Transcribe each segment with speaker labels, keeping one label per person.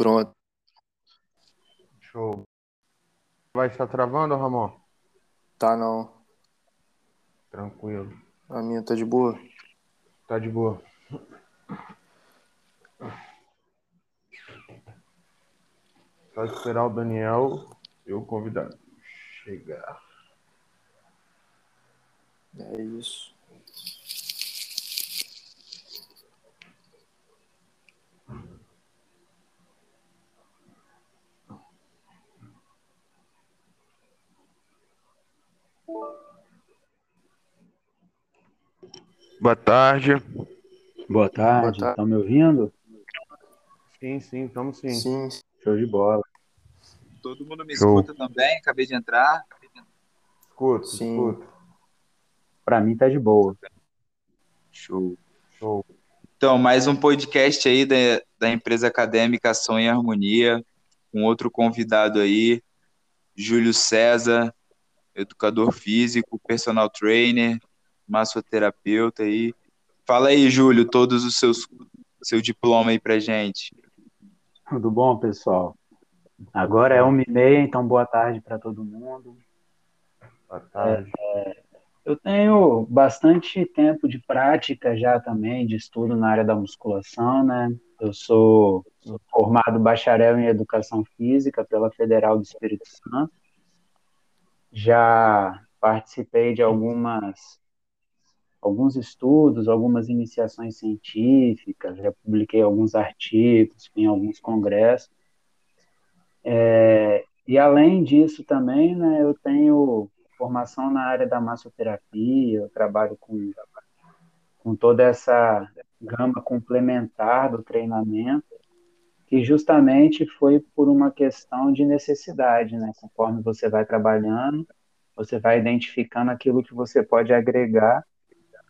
Speaker 1: Pronto.
Speaker 2: Show. Vai estar travando, Ramon?
Speaker 1: Tá não.
Speaker 2: Tranquilo.
Speaker 1: A minha tá de boa?
Speaker 2: Tá de boa. Só esperar o Daniel e o convidado chegar.
Speaker 1: É isso.
Speaker 2: Boa tarde.
Speaker 3: Boa tarde, estão me ouvindo?
Speaker 2: Sim, sim, estamos sim.
Speaker 1: Sim.
Speaker 3: Show de bola.
Speaker 4: Todo mundo me
Speaker 2: Show.
Speaker 4: escuta também, acabei de entrar.
Speaker 2: Escuto,
Speaker 1: Sim.
Speaker 2: escuto.
Speaker 3: Pra mim tá de boa.
Speaker 4: Show.
Speaker 2: Show.
Speaker 4: Então, mais um podcast aí da, da empresa acadêmica Ação e Harmonia, com outro convidado aí, Júlio César, educador físico, personal trainer, massoterapeuta aí. Fala aí, Júlio, todos os seus seu diploma aí pra gente.
Speaker 3: Tudo bom, pessoal? Agora é uma e meia, então boa tarde para todo mundo.
Speaker 2: Boa tarde.
Speaker 3: Eu tenho bastante tempo de prática já também, de estudo na área da musculação, né? Eu sou formado bacharel em Educação Física pela Federal do Espírito Santo. Já participei de algumas alguns estudos, algumas iniciações científicas, já publiquei alguns artigos, fui em alguns congressos. É, e além disso também, né, eu tenho formação na área da massoterapia, eu trabalho com, com toda essa gama complementar do treinamento, que justamente foi por uma questão de necessidade, né? Conforme você vai trabalhando, você vai identificando aquilo que você pode agregar,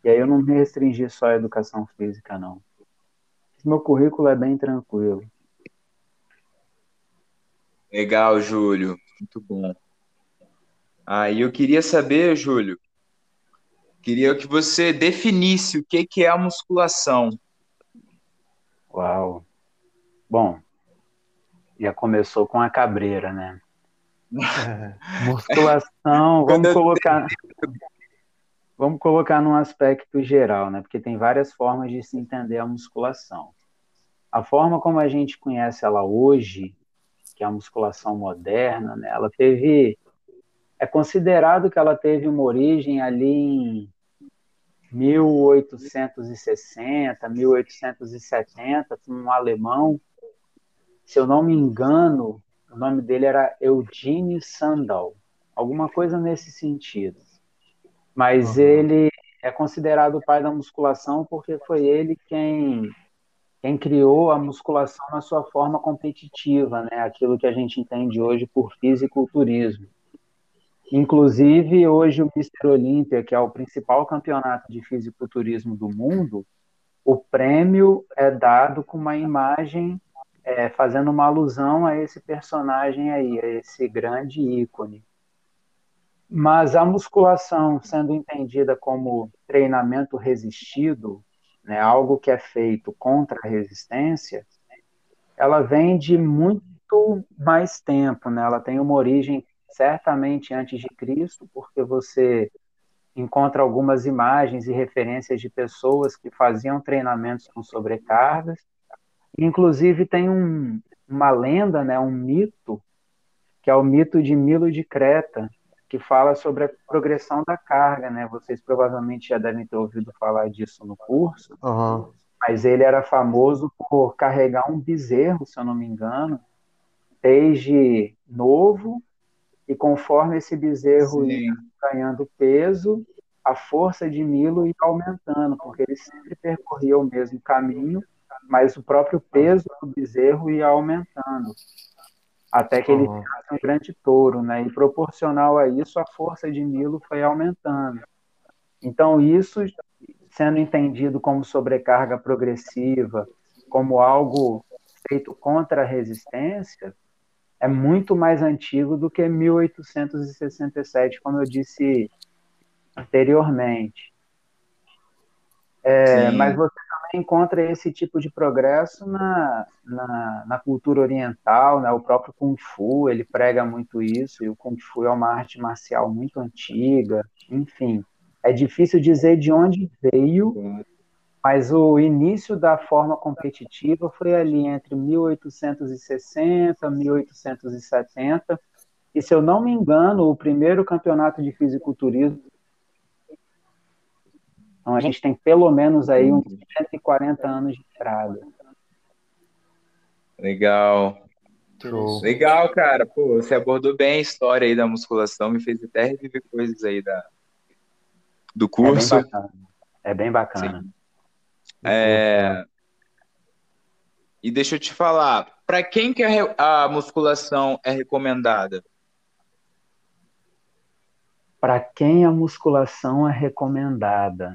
Speaker 3: e aí eu não me restringi só à educação física, não. Meu currículo é bem tranquilo.
Speaker 4: Legal, Júlio. Muito bom. Aí eu queria saber, Júlio, queria que você definisse o que que é a musculação.
Speaker 3: Uau. Bom, já começou com a cabreira, né? Musculação,
Speaker 4: Quando
Speaker 3: vamos colocar, vamos colocar num aspecto geral, né? Porque tem várias formas de se entender a musculação. A forma como a gente conhece ela hoje, que é a musculação moderna, né? Ela teve, é considerado que ela teve uma origem ali em 1860, 1870, com um alemão, se eu não me engano, o nome dele era Eugene Sandal, alguma coisa nesse sentido. Mas
Speaker 2: Uhum.
Speaker 3: ele é considerado o pai da musculação porque foi ele quem, quem criou a musculação na sua forma competitiva, né? Aquilo que a gente entende hoje por fisiculturismo. Inclusive, hoje o Mr. Olímpia, que é o principal campeonato de fisiculturismo do mundo, o prêmio é dado com uma imagem é, fazendo uma alusão a esse personagem aí, a esse grande ícone. Mas a musculação, sendo entendida como treinamento resistido, né, algo que é feito contra a resistência, ela vem de muito mais tempo, né? Ela tem uma origem certamente antes de Cristo, porque você encontra algumas imagens e referências de pessoas que faziam treinamentos com sobrecargas. Inclusive tem um, uma lenda, né, um mito, que é o mito de Milo de Creta, que fala sobre a progressão da carga, né? Vocês provavelmente já devem ter ouvido falar disso no curso,
Speaker 2: Aham.
Speaker 3: mas ele era famoso por carregar um bezerro, se eu não me engano, desde novo, e conforme esse bezerro
Speaker 4: Sim.
Speaker 3: ia ganhando peso, a força de Milo ia aumentando, porque ele sempre percorria o mesmo caminho, mas o próprio peso do bezerro ia aumentando, até que ele virasse um grande touro, né? E proporcional a isso, a força de Milo foi aumentando. Então, isso sendo entendido como sobrecarga progressiva, como algo feito contra a resistência, é muito mais antigo do que 1867, como eu disse anteriormente. É, mas você encontra esse tipo de progresso na, na, na, cultura oriental, né? o próprio Kung Fu, ele prega muito isso, e o Kung Fu é uma arte marcial muito antiga, enfim. É difícil dizer de onde veio, mas o início da forma competitiva foi ali entre 1860 e 1870, e se eu não me engano, o primeiro campeonato de fisiculturismo então a gente tem pelo menos aí uns 140 anos de estrada.
Speaker 4: Legal. Show. Legal, cara. Pô, você abordou bem a história aí da musculação, me fez até reviver coisas aí da, do curso.
Speaker 3: É bem bacana. É bem bacana.
Speaker 4: É... E deixa eu te falar, para quem que a musculação é recomendada?
Speaker 3: Para quem a musculação é recomendada?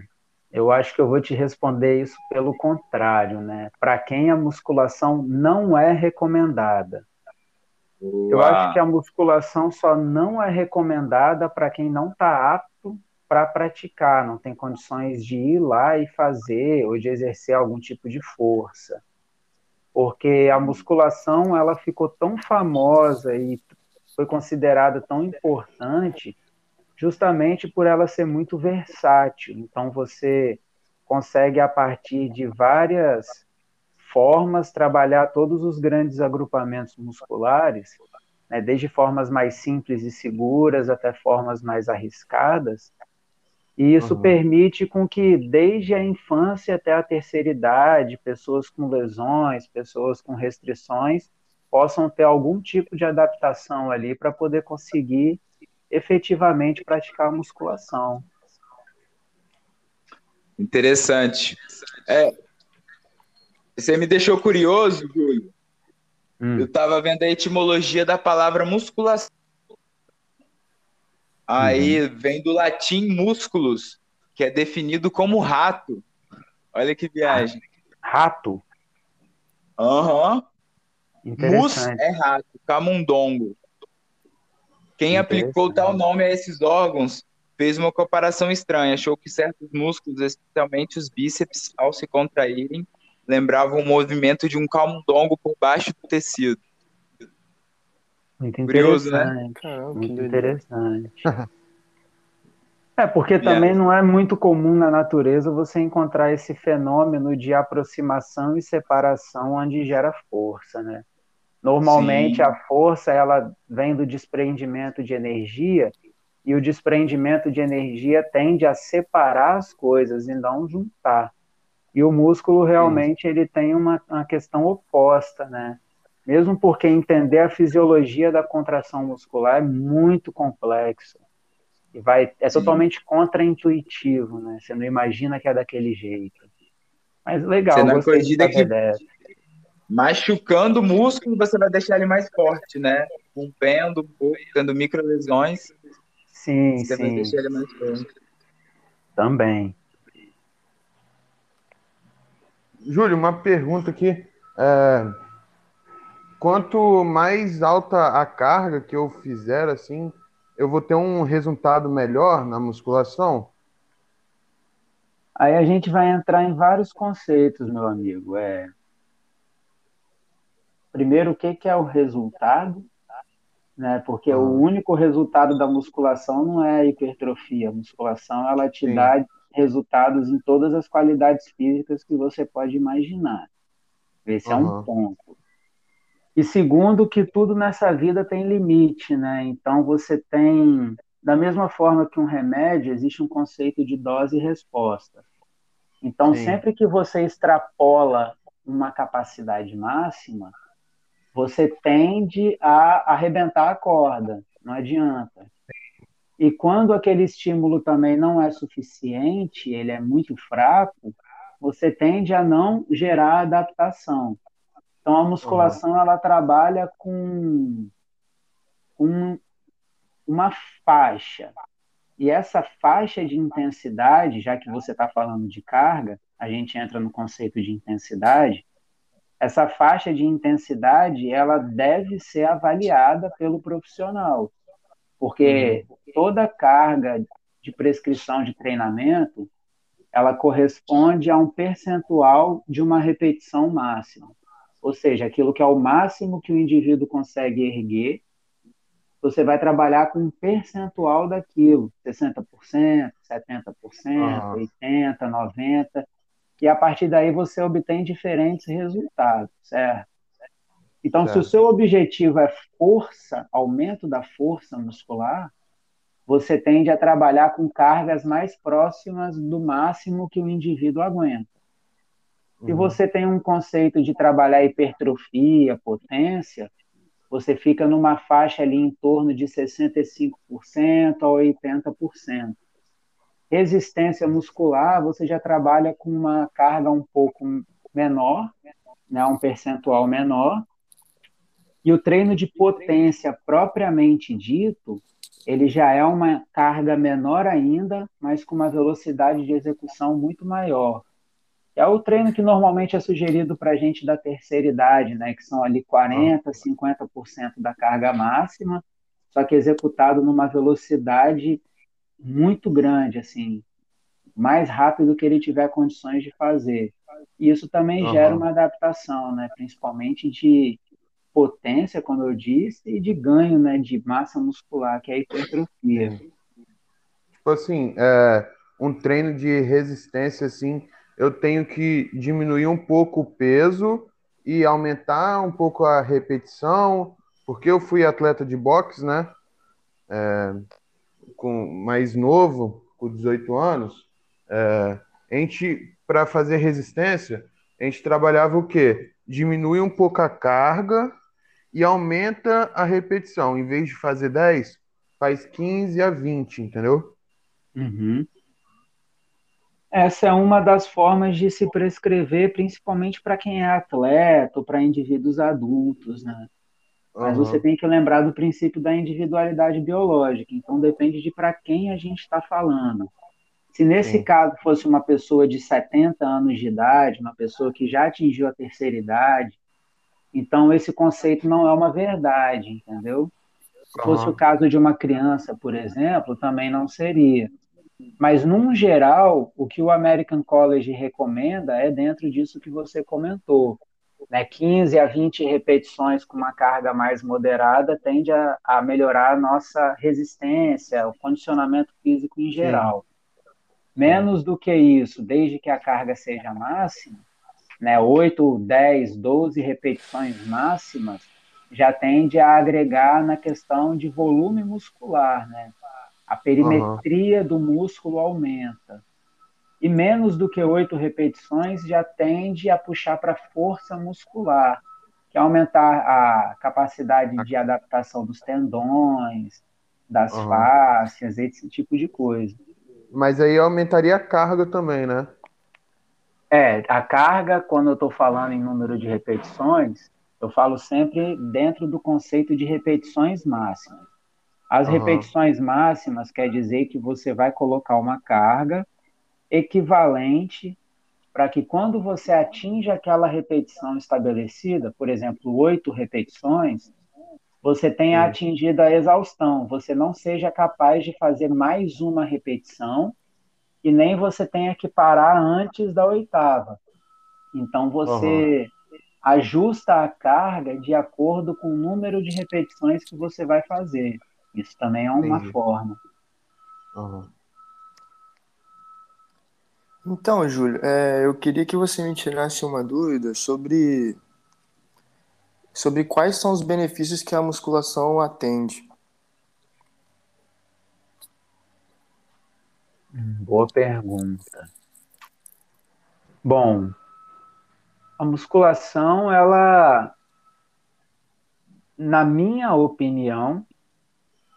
Speaker 3: Eu acho que eu vou te responder isso pelo contrário, né? Para quem a musculação não é recomendada. Uau. Eu acho que a musculação só não é recomendada para quem não está apto para praticar, não tem condições de ir lá e fazer ou de exercer algum tipo de força. Porque a musculação ela ficou tão famosa e foi considerada tão importante justamente por ela ser muito versátil. Então, você consegue, a partir de várias formas, trabalhar todos os grandes agrupamentos musculares, né, desde formas mais simples e seguras até formas mais arriscadas. E isso uhum. permite com que, desde a infância até a terceira idade, pessoas com lesões, pessoas com restrições, possam ter algum tipo de adaptação ali para poder conseguir efetivamente praticar a musculação.
Speaker 4: Interessante. É, você me deixou curioso, Júlio. Hum. Eu estava vendo a etimologia da palavra musculação. Aí uhum. vem do latim músculos, que é definido como rato. Olha que viagem.
Speaker 3: Rato?
Speaker 4: Aham. Uhum. Mus é rato, camundongo. Quem aplicou tal nome a esses órgãos fez uma comparação estranha. Achou que certos músculos, especialmente os bíceps, ao se contraírem, lembravam o movimento de um camundongo por baixo do tecido.
Speaker 3: Muito Curioso, né? Muito interessante. É, porque também yeah. não é muito comum na natureza você encontrar esse fenômeno de aproximação e separação onde gera força, né? Normalmente Sim. a força ela vem do desprendimento de energia e o desprendimento de energia tende a separar as coisas e não juntar. E o músculo realmente Sim. ele tem uma, uma questão oposta, né? Mesmo porque entender a fisiologia da contração muscular é muito complexo e vai é Sim. totalmente contraintuitivo, né? Você não imagina que é daquele jeito. Mas legal,
Speaker 4: Você não acredita que machucando o músculo, você vai deixar ele mais forte, né? Rompendo um pouco, tendo micro lesões.
Speaker 3: Sim,
Speaker 4: você
Speaker 3: sim.
Speaker 4: vai deixar ele mais forte.
Speaker 3: Também.
Speaker 2: Júlio, uma pergunta aqui. É, quanto mais alta a carga que eu fizer, assim, eu vou ter um resultado melhor na musculação?
Speaker 3: Aí a gente vai entrar em vários conceitos, meu amigo. É, primeiro o que, que é o resultado, né? Porque o ah. único resultado da musculação não é a hipertrofia. A musculação ela te Sim. dá resultados em todas as qualidades físicas que você pode imaginar. Esse uhum. é um ponto. E segundo, que tudo nessa vida tem limite, né? Então você tem, da mesma forma que um remédio, existe um conceito de dose e resposta. Então, Sim. sempre que você extrapola uma capacidade máxima, você tende a arrebentar a corda, não adianta. E quando aquele estímulo também não é suficiente, ele é muito fraco, você tende a não gerar adaptação. Então a musculação uhum. ela trabalha com, com uma faixa. E essa faixa de intensidade, já que você está falando de carga, a gente entra no conceito de intensidade, essa faixa de intensidade ela deve ser avaliada pelo profissional, porque uhum. toda carga de prescrição de treinamento ela corresponde a um percentual de uma repetição máxima. Ou seja, aquilo que é o máximo que o indivíduo consegue erguer, você vai trabalhar com um percentual daquilo, 60%, 70%, uhum. 80%, 90%, e a partir daí você obtém diferentes resultados, certo? Então, certo. se o seu objetivo é força, aumento da força muscular, você tende a trabalhar com cargas mais próximas do máximo que o indivíduo aguenta. Se uhum. você tem um conceito de trabalhar hipertrofia, potência, você fica numa faixa ali em torno de 65% a 80%. Resistência muscular, você já trabalha com uma carga um pouco menor, né, um percentual menor. E o treino de potência propriamente dito, ele já é uma carga menor ainda, mas com uma velocidade de execução muito maior. É o treino que normalmente é sugerido para a gente da terceira idade, né, que são ali 40, 50% da carga máxima, só que executado numa velocidade muito grande, assim, mais rápido que ele tiver condições de fazer. E isso também uhum. gera uma adaptação, né, principalmente de potência, como eu disse, e de ganho, né, de massa muscular, que é a hipertrofia.
Speaker 2: Tipo assim, é, um treino de resistência, assim, eu tenho que diminuir um pouco o peso e aumentar um pouco a repetição, porque eu fui atleta de boxe, né? É, com mais novo, com 18 anos, é, a gente, para fazer resistência, a gente trabalhava o quê? Diminui um pouco a carga e aumenta a repetição. Em vez de fazer 10, faz 15 a 20, entendeu?
Speaker 3: Uhum. Essa é uma das formas de se prescrever, principalmente para quem é atleta ou para indivíduos adultos, né? Mas uhum. você tem que lembrar do princípio da individualidade biológica. Então depende de para quem a gente está falando. Se nesse Sim. caso fosse uma pessoa de 70 anos de idade, uma pessoa que já atingiu a terceira idade, então, esse conceito não é uma verdade, entendeu? Se fosse uhum. o caso de uma criança, por exemplo, também não seria. Mas, num geral, o que o American College recomenda é dentro disso que você comentou. Né? 15 a 20 repetições com uma carga mais moderada tende a, a melhorar a nossa resistência, o condicionamento físico em geral. Sim. Menos do que isso, desde que a carga seja máxima, né, 8, 10, 12 repetições máximas, já tende a agregar na questão de volume muscular, né? A perimetria uhum. do músculo aumenta. E menos do que oito repetições já tende a puxar para força muscular, que é aumentar a capacidade de adaptação dos tendões, das uhum. fáscias, esse tipo de coisa.
Speaker 2: Mas aí aumentaria a carga também, né?
Speaker 3: É, a carga, quando eu estou falando em número de repetições, eu falo sempre dentro do conceito de repetições máximas. As uhum. repetições máximas quer dizer que você vai colocar uma carga equivalente para que quando você atinja aquela repetição estabelecida, por exemplo, oito repetições, você tenha Sim. atingido a exaustão, você não seja capaz de fazer mais uma repetição e nem você tenha que parar antes da oitava. Então você uhum. ajusta a carga de acordo com o número de repetições que você vai fazer. Isso também é uma Entendi. forma.
Speaker 1: Uhum. Então, Júlio, é, eu queria que você me tirasse uma dúvida sobre sobre quais são os benefícios que a musculação atende.
Speaker 3: Boa pergunta. Bom, a musculação, ela, na minha opinião,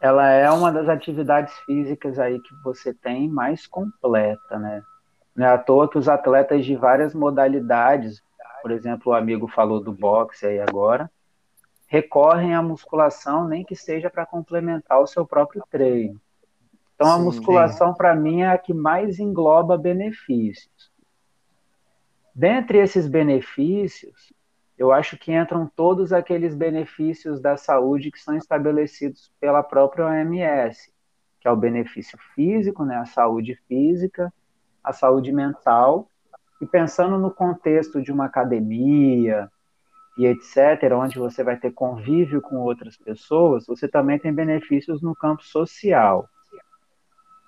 Speaker 3: ela é uma das atividades físicas aí que você tem mais completa, né? Não é à toa que os atletas de várias modalidades, por exemplo, o amigo falou do boxe aí agora, recorrem à musculação, nem que seja para complementar o seu próprio treino. Então, a musculação, para mim, é a que mais engloba benefícios. Dentre esses benefícios, eu acho que entram todos aqueles benefícios da saúde que são estabelecidos pela própria OMS, que é o benefício físico, né, a saúde física, a saúde mental e pensando no contexto de uma academia e etc., onde você vai ter convívio com outras pessoas, você também tem benefícios no campo social.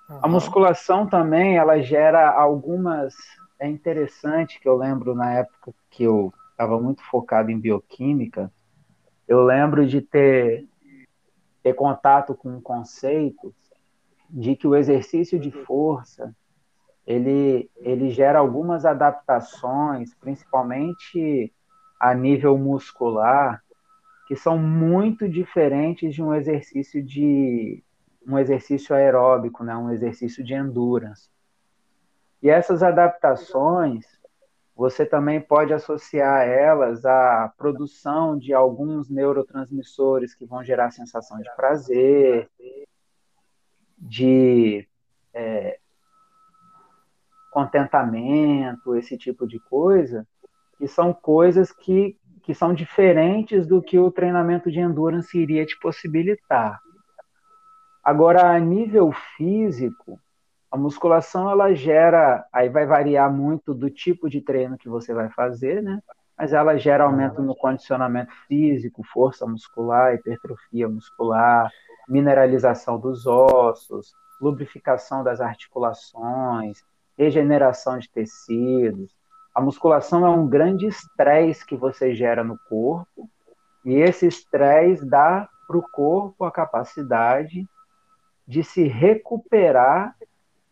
Speaker 3: Uhum. A musculação também, ela gera algumas. É interessante que eu lembro na época que eu estava muito focado em bioquímica, eu lembro de ter, ter contato com um conceito de que o exercício de força ele, ele gera algumas adaptações, principalmente a nível muscular, que são muito diferentes de um exercício de um exercício aeróbico, né, um exercício de endurance. E essas adaptações, você também pode associar elas à produção de alguns neurotransmissores que vão gerar sensação de prazer, de é, contentamento, esse tipo de coisa, que são coisas que, que são diferentes do que o treinamento de endurance iria te possibilitar. Agora, a nível físico, a musculação ela gera, aí vai variar muito do tipo de treino que você vai fazer, né? Mas ela gera aumento no condicionamento físico, força muscular, hipertrofia muscular, mineralização dos ossos, lubrificação das articulações, regeneração de tecidos. A musculação é um grande estresse que você gera no corpo, e esse estresse dá para o corpo a capacidade de se recuperar,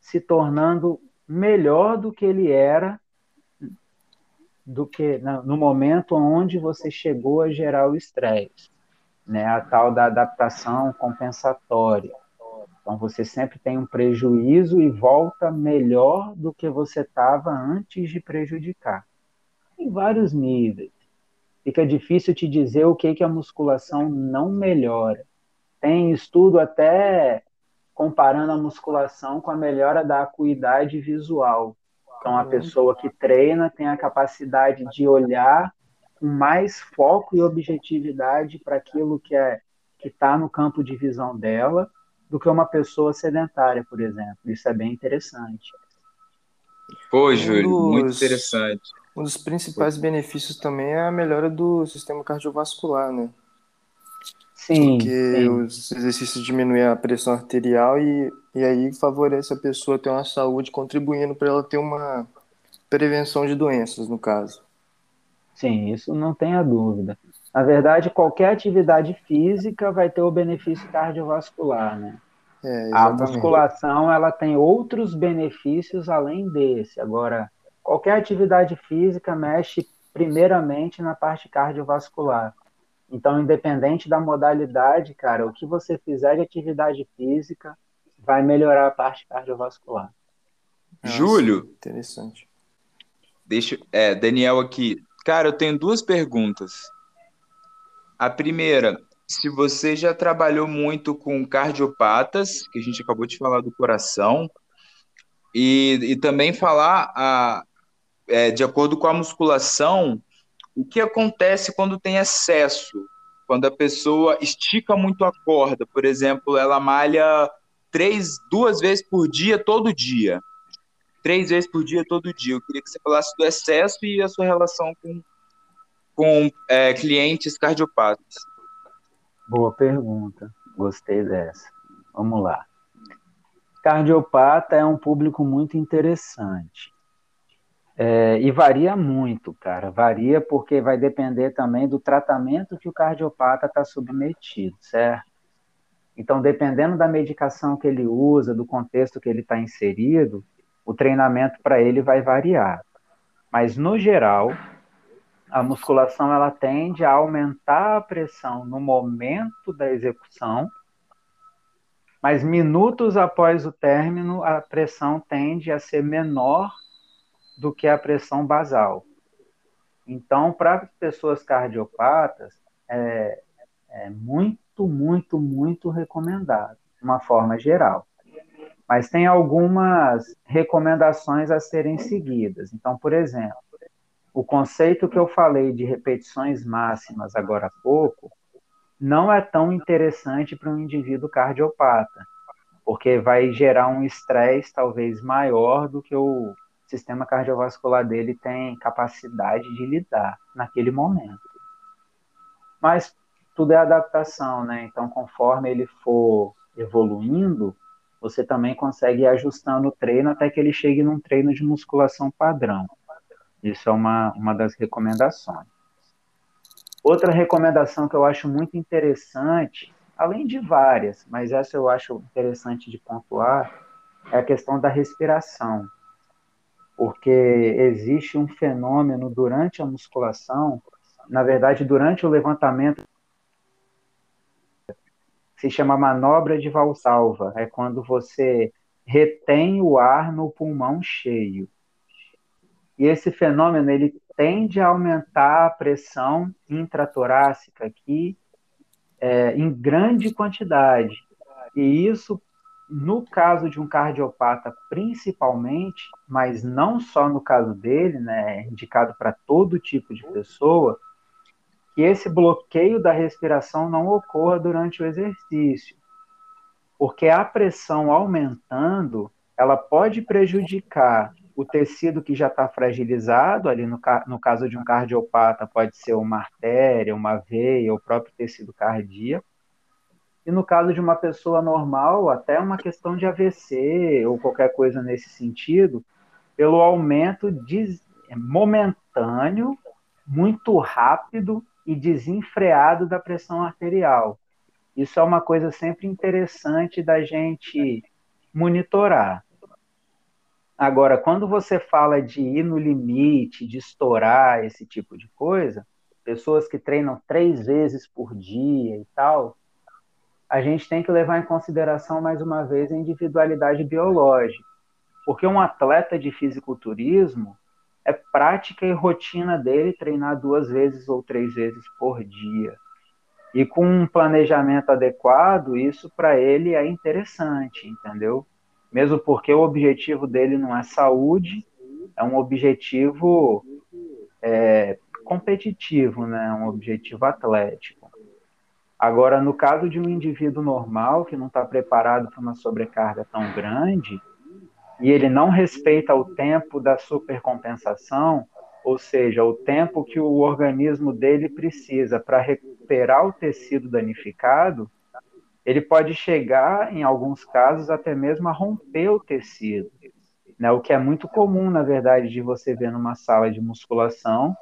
Speaker 3: se tornando melhor do que ele era do que no momento onde você chegou a gerar o estresse, né? A tal da adaptação compensatória. Então você sempre tem um prejuízo e volta melhor do que você estava antes de prejudicar. Em vários níveis. Fica difícil te dizer o que que a musculação não melhora. Tem estudo até comparando a musculação com a melhora da acuidade visual. Então, a pessoa que treina tem a capacidade de olhar com mais foco e objetividade para aquilo que é que está no campo de visão dela do que uma pessoa sedentária, por exemplo. Isso é bem interessante.
Speaker 4: Pô, Júlio, um dos, muito interessante.
Speaker 1: Um dos principais benefícios também é a melhora do sistema cardiovascular, né?
Speaker 3: Sim.
Speaker 1: Porque
Speaker 3: sim.
Speaker 1: os exercícios diminuem a pressão arterial e, e aí favorece a pessoa ter uma saúde, contribuindo para ela ter uma prevenção de doenças, no caso.
Speaker 3: Sim, isso não tenha dúvida. Na verdade, qualquer atividade física vai ter o benefício cardiovascular, né?
Speaker 1: É,
Speaker 3: a musculação ela tem outros benefícios além desse. Agora, qualquer atividade física mexe primeiramente na parte cardiovascular. Então, independente da modalidade, cara, o que você fizer de atividade física vai melhorar a parte cardiovascular.
Speaker 4: Nossa, Júlio.
Speaker 1: Interessante.
Speaker 4: Deixa, é, Daniel aqui. Cara, eu tenho duas perguntas. A primeira, se você já trabalhou muito com cardiopatas, que a gente acabou de falar do coração, e, e também falar, a, é, de acordo com a musculação, o que acontece quando tem excesso? Quando a pessoa estica muito a corda, por exemplo, ela malha três, duas vezes por dia, todo dia. Três vezes por dia, todo dia. Eu queria que você falasse do excesso e a sua relação com, com é, clientes cardiopatas.
Speaker 3: Boa pergunta. Gostei dessa. Vamos lá. Cardiopata é um público muito interessante. É, e varia muito, cara. Varia porque vai depender também do tratamento que o cardiopata está submetido, certo? Então, dependendo da medicação que ele usa, do contexto que ele está inserido, o treinamento para ele vai variar. Mas, no geral, a musculação ela tende a aumentar a pressão no momento da execução, mas minutos após o término, a pressão tende a ser menor do que a pressão basal. Então, para pessoas cardiopatas, é, é muito, muito, muito recomendado, de uma forma geral. Mas tem algumas recomendações a serem seguidas. Então, por exemplo, o conceito que eu falei de repetições máximas agora há pouco não é tão interessante para um indivíduo cardiopata, porque vai gerar um estresse talvez maior do que o sistema cardiovascular dele tem capacidade de lidar naquele momento. Mas tudo é adaptação, né? Então, conforme ele for evoluindo, você também consegue ir ajustando o treino até que ele chegue num treino de musculação padrão. Isso é uma, uma das recomendações. Outra recomendação que eu acho muito interessante, além de várias, mas essa eu acho interessante de pontuar, é a questão da respiração. Porque existe um fenômeno durante a musculação, na verdade, durante o levantamento, se chama manobra de Valsalva. É quando você retém o ar no pulmão cheio. E esse fenômeno ele tende a aumentar a pressão intratorácica aqui é, em grande quantidade. E isso, no caso de um cardiopata, principalmente, mas não só no caso dele, né, é indicado para todo tipo de pessoa, que esse bloqueio da respiração não ocorra durante o exercício. Porque a pressão aumentando, ela pode prejudicar o tecido que já está fragilizado, ali no, no caso de um cardiopata, pode ser uma artéria, uma veia, o próprio tecido cardíaco. E no caso de uma pessoa normal, até uma questão de AVC ou qualquer coisa nesse sentido, pelo aumento de, momentâneo, muito rápido e desenfreado da pressão arterial. Isso é uma coisa sempre interessante da gente monitorar. Agora, quando você fala de ir no limite, de estourar esse tipo de coisa, pessoas que treinam três vezes por dia e tal, a gente tem que levar em consideração, mais uma vez, a individualidade biológica. Porque um atleta de fisiculturismo é prática e rotina dele treinar duas vezes ou três vezes por dia. E com um planejamento adequado, isso para ele é interessante, entendeu? Mesmo porque o objetivo dele não é saúde, é um objetivo é, competitivo, né? um objetivo atlético. Agora, no caso de um indivíduo normal que não está preparado para uma sobrecarga tão grande, e ele não respeita o tempo da supercompensação, ou seja, o tempo que o organismo dele precisa para recuperar o tecido danificado, ele pode chegar, em alguns casos, até mesmo a romper o tecido. Né? O que é muito comum, na verdade, de você ver numa sala de musculação,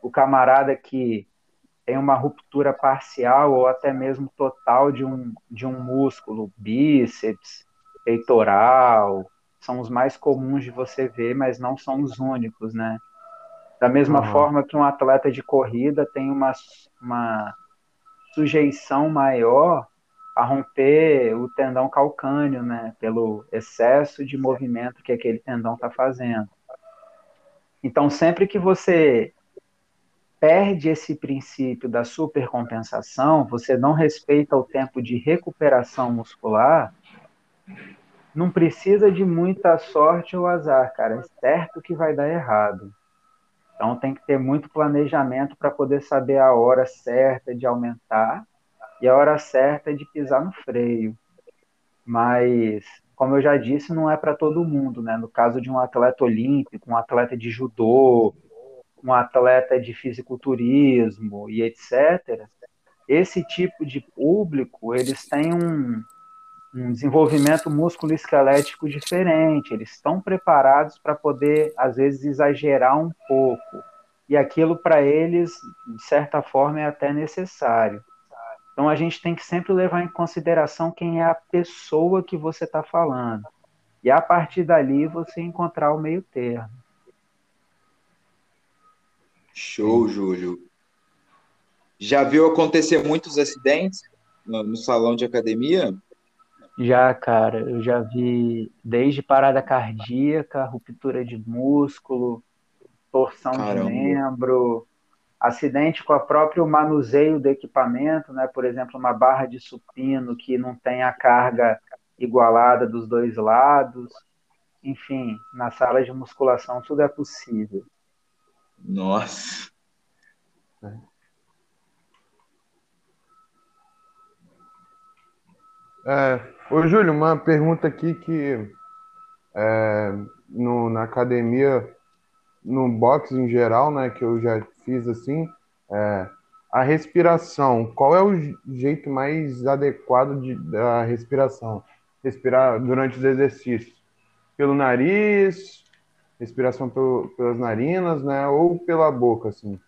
Speaker 3: o camarada que tem uma ruptura parcial ou até mesmo total de um, de um músculo, bíceps, peitoral, são os mais comuns de você ver, mas não são os únicos, né? Da mesma uhum. forma que um atleta de corrida tem uma, uma sujeição maior a romper o tendão calcâneo, né, pelo excesso de movimento que aquele tendão está fazendo. Então, sempre que você perde esse princípio da supercompensação, você não respeita o tempo de recuperação muscular, não precisa de muita sorte ou azar, cara. É certo que vai dar errado. Então tem que ter muito planejamento para poder saber a hora certa de aumentar e a hora certa é de pisar no freio. Mas, como eu já disse, não é para todo mundo, né? No caso de um atleta olímpico, um atleta de judô, um atleta de fisiculturismo e etc., esse tipo de público, eles têm um, um desenvolvimento músculo-esquelético diferente, eles estão preparados para poder, às vezes, exagerar um pouco. E aquilo, para eles, de certa forma, é até necessário. Então a gente tem que sempre levar em consideração quem é a pessoa que você está falando. E a partir dali você encontrar o meio termo.
Speaker 4: Show, Júlio. Já viu acontecer muitos acidentes no, no salão de academia?
Speaker 3: Já, cara, eu já vi desde parada cardíaca, ruptura de músculo, torção Caramba. de membro, acidente com o próprio manuseio do equipamento, né? Por exemplo, uma barra de supino que não tem a carga igualada dos dois lados. Enfim, na sala de musculação tudo é possível.
Speaker 4: Nossa.
Speaker 2: É, ô, Júlio, uma pergunta aqui que é, no, na academia, no boxe em geral, né, que eu já fiz assim, é, a respiração, qual é o jeito mais adequado de, da respiração? Respirar durante os exercícios? Pelo nariz, respiração pelo, pelas narinas, né, ou pela boca, assim?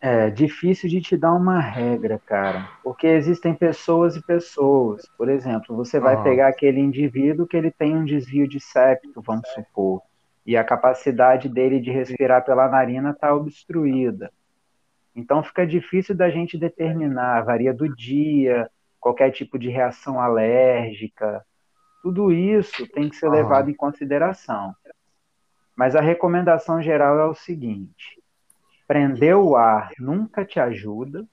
Speaker 3: É difícil de te dar uma regra, cara, porque existem pessoas e pessoas. Por exemplo, você vai pegar aquele indivíduo que ele tem um desvio de septo, vamos supor, e a capacidade dele de respirar pela narina está obstruída. Então fica difícil da gente determinar, varia do dia, qualquer tipo de reação alérgica, tudo isso tem que ser levado em consideração. Mas a recomendação geral é o seguinte: prender o ar nunca te ajuda.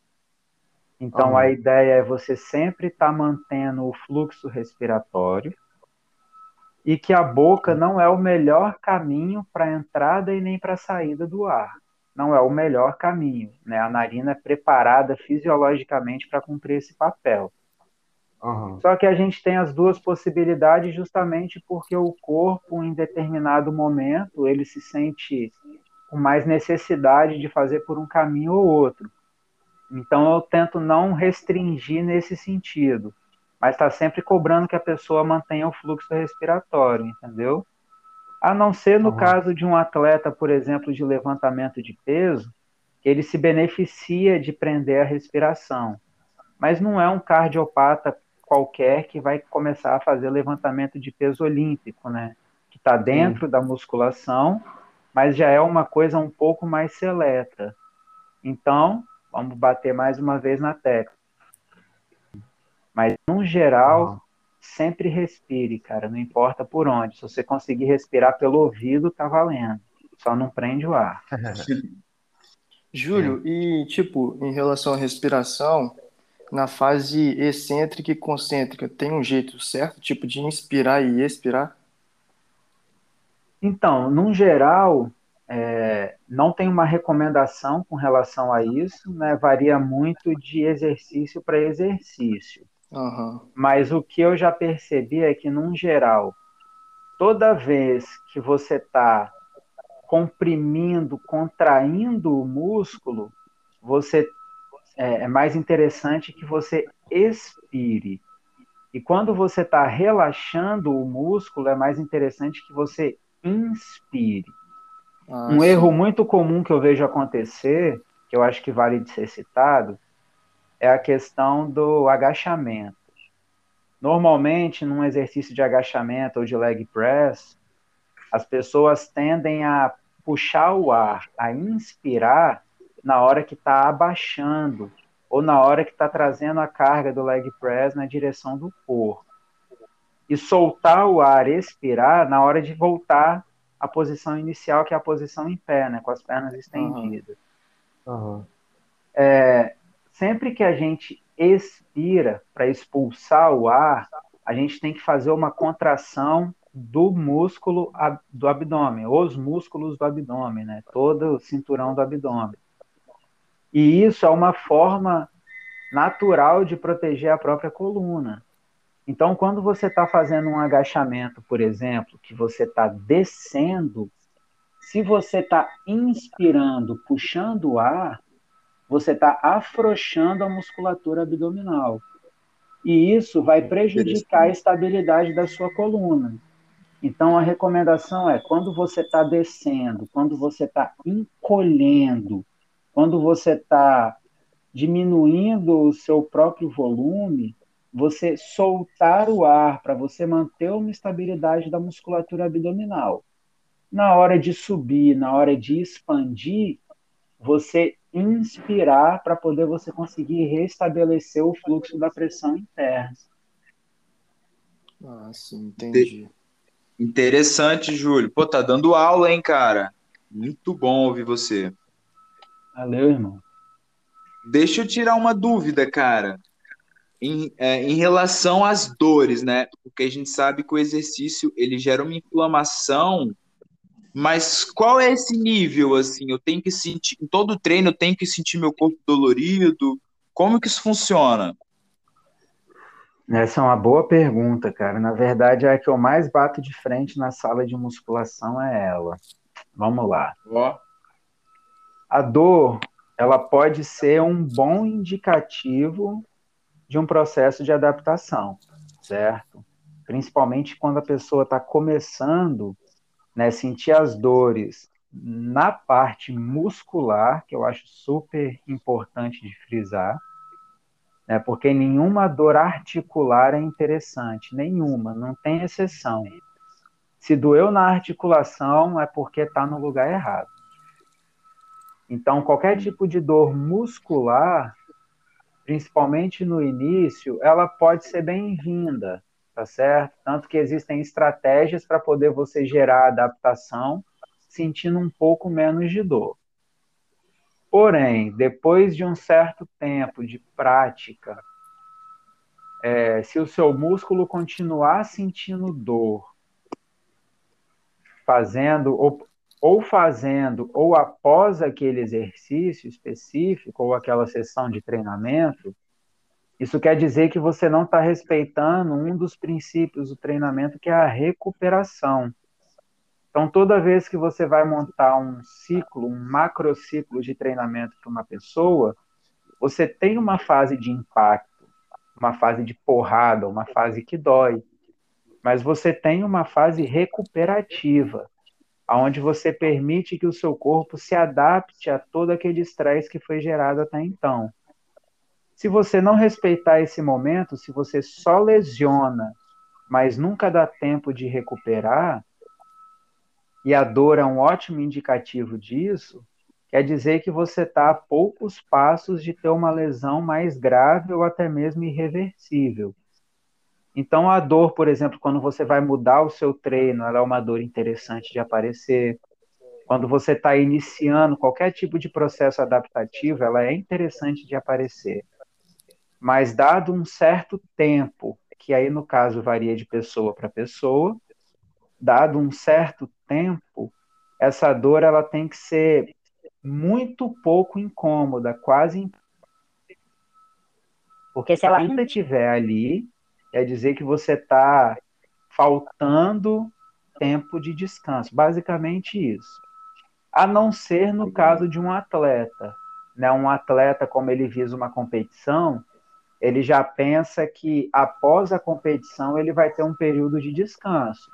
Speaker 3: Então uhum. a ideia é você sempre estar tá mantendo o fluxo respiratório e que a boca não é o melhor caminho para a entrada e nem para a saída do ar. Não é o melhor caminho, né? A narina é preparada fisiologicamente para cumprir esse papel. Uhum. Só que a gente tem as duas possibilidades justamente porque o corpo, em determinado momento, ele se sente com mais necessidade de fazer por um caminho ou outro. Então eu tento não restringir nesse sentido, mas está sempre cobrando que a pessoa mantenha o fluxo respiratório, entendeu? A não ser no uhum. caso de um atleta, por exemplo, de levantamento de peso, que ele se beneficia de prender a respiração. Mas não é um cardiopata qualquer que vai começar a fazer levantamento de peso olímpico, né? Que está dentro Sim. da musculação mas já é uma coisa um pouco mais seleta. Então, vamos bater mais uma vez na tecla. Mas, no geral, sempre respire, cara, não importa por onde. Se você conseguir respirar pelo ouvido, tá valendo. Só não prende o ar.
Speaker 1: Júlio, é. e tipo, em relação à respiração, na fase excêntrica e concêntrica, tem um jeito certo, tipo, de inspirar e expirar?
Speaker 3: Então, no geral, é, não tem uma recomendação com relação a isso, né? Varia muito de exercício para exercício. Uhum. Mas o que eu já percebi é que, num geral, toda vez que você está comprimindo, contraindo o músculo, você é, é mais interessante que você expire. E quando você está relaxando o músculo, é mais interessante que você inspire. Ah, um sim. erro muito comum que eu vejo acontecer, que eu acho que vale de ser citado, é a questão do agachamento. Normalmente, num exercício de agachamento ou de leg press, as pessoas tendem a puxar o ar, a inspirar na hora que está abaixando ou na hora que está trazendo a carga do leg press na direção do corpo. E soltar o ar, expirar, na hora de voltar à posição inicial, que é a posição em pé, né, com as pernas estendidas. Uhum. Uhum. É, sempre que a gente expira para expulsar o ar, a gente tem que fazer uma contração do músculo do abdômen, os músculos do abdômen, né? Todo o cinturão do abdômen. E isso é uma forma natural de proteger a própria coluna. Então, quando você está fazendo um agachamento, por exemplo, que você está descendo, se você está inspirando, puxando o ar, você está afrouxando a musculatura abdominal. E isso vai prejudicar a estabilidade da sua coluna. Então, a recomendação é: quando você está descendo, quando você está encolhendo, quando você está diminuindo o seu próprio volume, você soltar o ar para você manter uma estabilidade da musculatura abdominal. Na hora de subir, na hora de expandir, você inspirar para poder você conseguir restabelecer o fluxo da pressão interna.
Speaker 1: Ah, sim, entendi.
Speaker 4: Interessante, Júlio. Pô, tá dando aula, hein, cara? Muito bom ouvir você.
Speaker 3: Valeu, irmão.
Speaker 4: Deixa eu tirar uma dúvida, cara. Em, é, em relação às dores, né? Porque a gente sabe que o exercício ele gera uma inflamação, mas qual é esse nível assim? Eu tenho que sentir em todo treino eu tenho que sentir meu corpo dolorido. Como que isso funciona?
Speaker 3: Essa é uma boa pergunta, cara. Na verdade, a que eu mais bato de frente na sala de musculação é ela. Vamos lá.
Speaker 4: Ó.
Speaker 3: A dor, ela pode ser um bom indicativo de um processo de adaptação, certo? Principalmente quando a pessoa está começando, né, sentir as dores na parte muscular, que eu acho super importante de frisar, né, porque nenhuma dor articular é interessante, nenhuma, não tem exceção. Se doeu na articulação, é porque está no lugar errado. Então, qualquer tipo de dor muscular, principalmente no início, ela pode ser bem-vinda, tá certo? Tanto que existem estratégias para poder você gerar adaptação sentindo um pouco menos de dor. Porém, depois de um certo tempo de prática, é, se o seu músculo continuar sentindo dor, fazendo ou, ou fazendo ou após aquele exercício específico ou aquela sessão de treinamento, isso quer dizer que você não está respeitando um dos princípios do treinamento, que é a recuperação. Então, toda vez que você vai montar um ciclo, um macrociclo de treinamento para uma pessoa, você tem uma fase de impacto, uma fase de porrada, uma fase que dói, mas você tem uma fase recuperativa, onde você permite que o seu corpo se adapte a todo aquele estresse que foi gerado até então. Se você não respeitar esse momento, se você só lesiona, mas nunca dá tempo de recuperar, e a dor é um ótimo indicativo disso, quer dizer que você está a poucos passos de ter uma lesão mais grave ou até mesmo irreversível. Então, a dor, por exemplo, quando você vai mudar o seu treino, ela é uma dor interessante de aparecer. Quando você está iniciando qualquer tipo de processo adaptativo, ela é interessante de aparecer. Mas, dado um certo tempo, que aí no caso varia de pessoa para pessoa, dado um certo tempo, essa dor ela tem que ser muito pouco incômoda, quase porque se ela ainda estiver ali, quer dizer que você está faltando tempo de descanso, basicamente isso. A não ser no caso de um atleta, né? Um atleta como ele visa uma competição, ele já pensa que após a competição ele vai ter um período de descanso.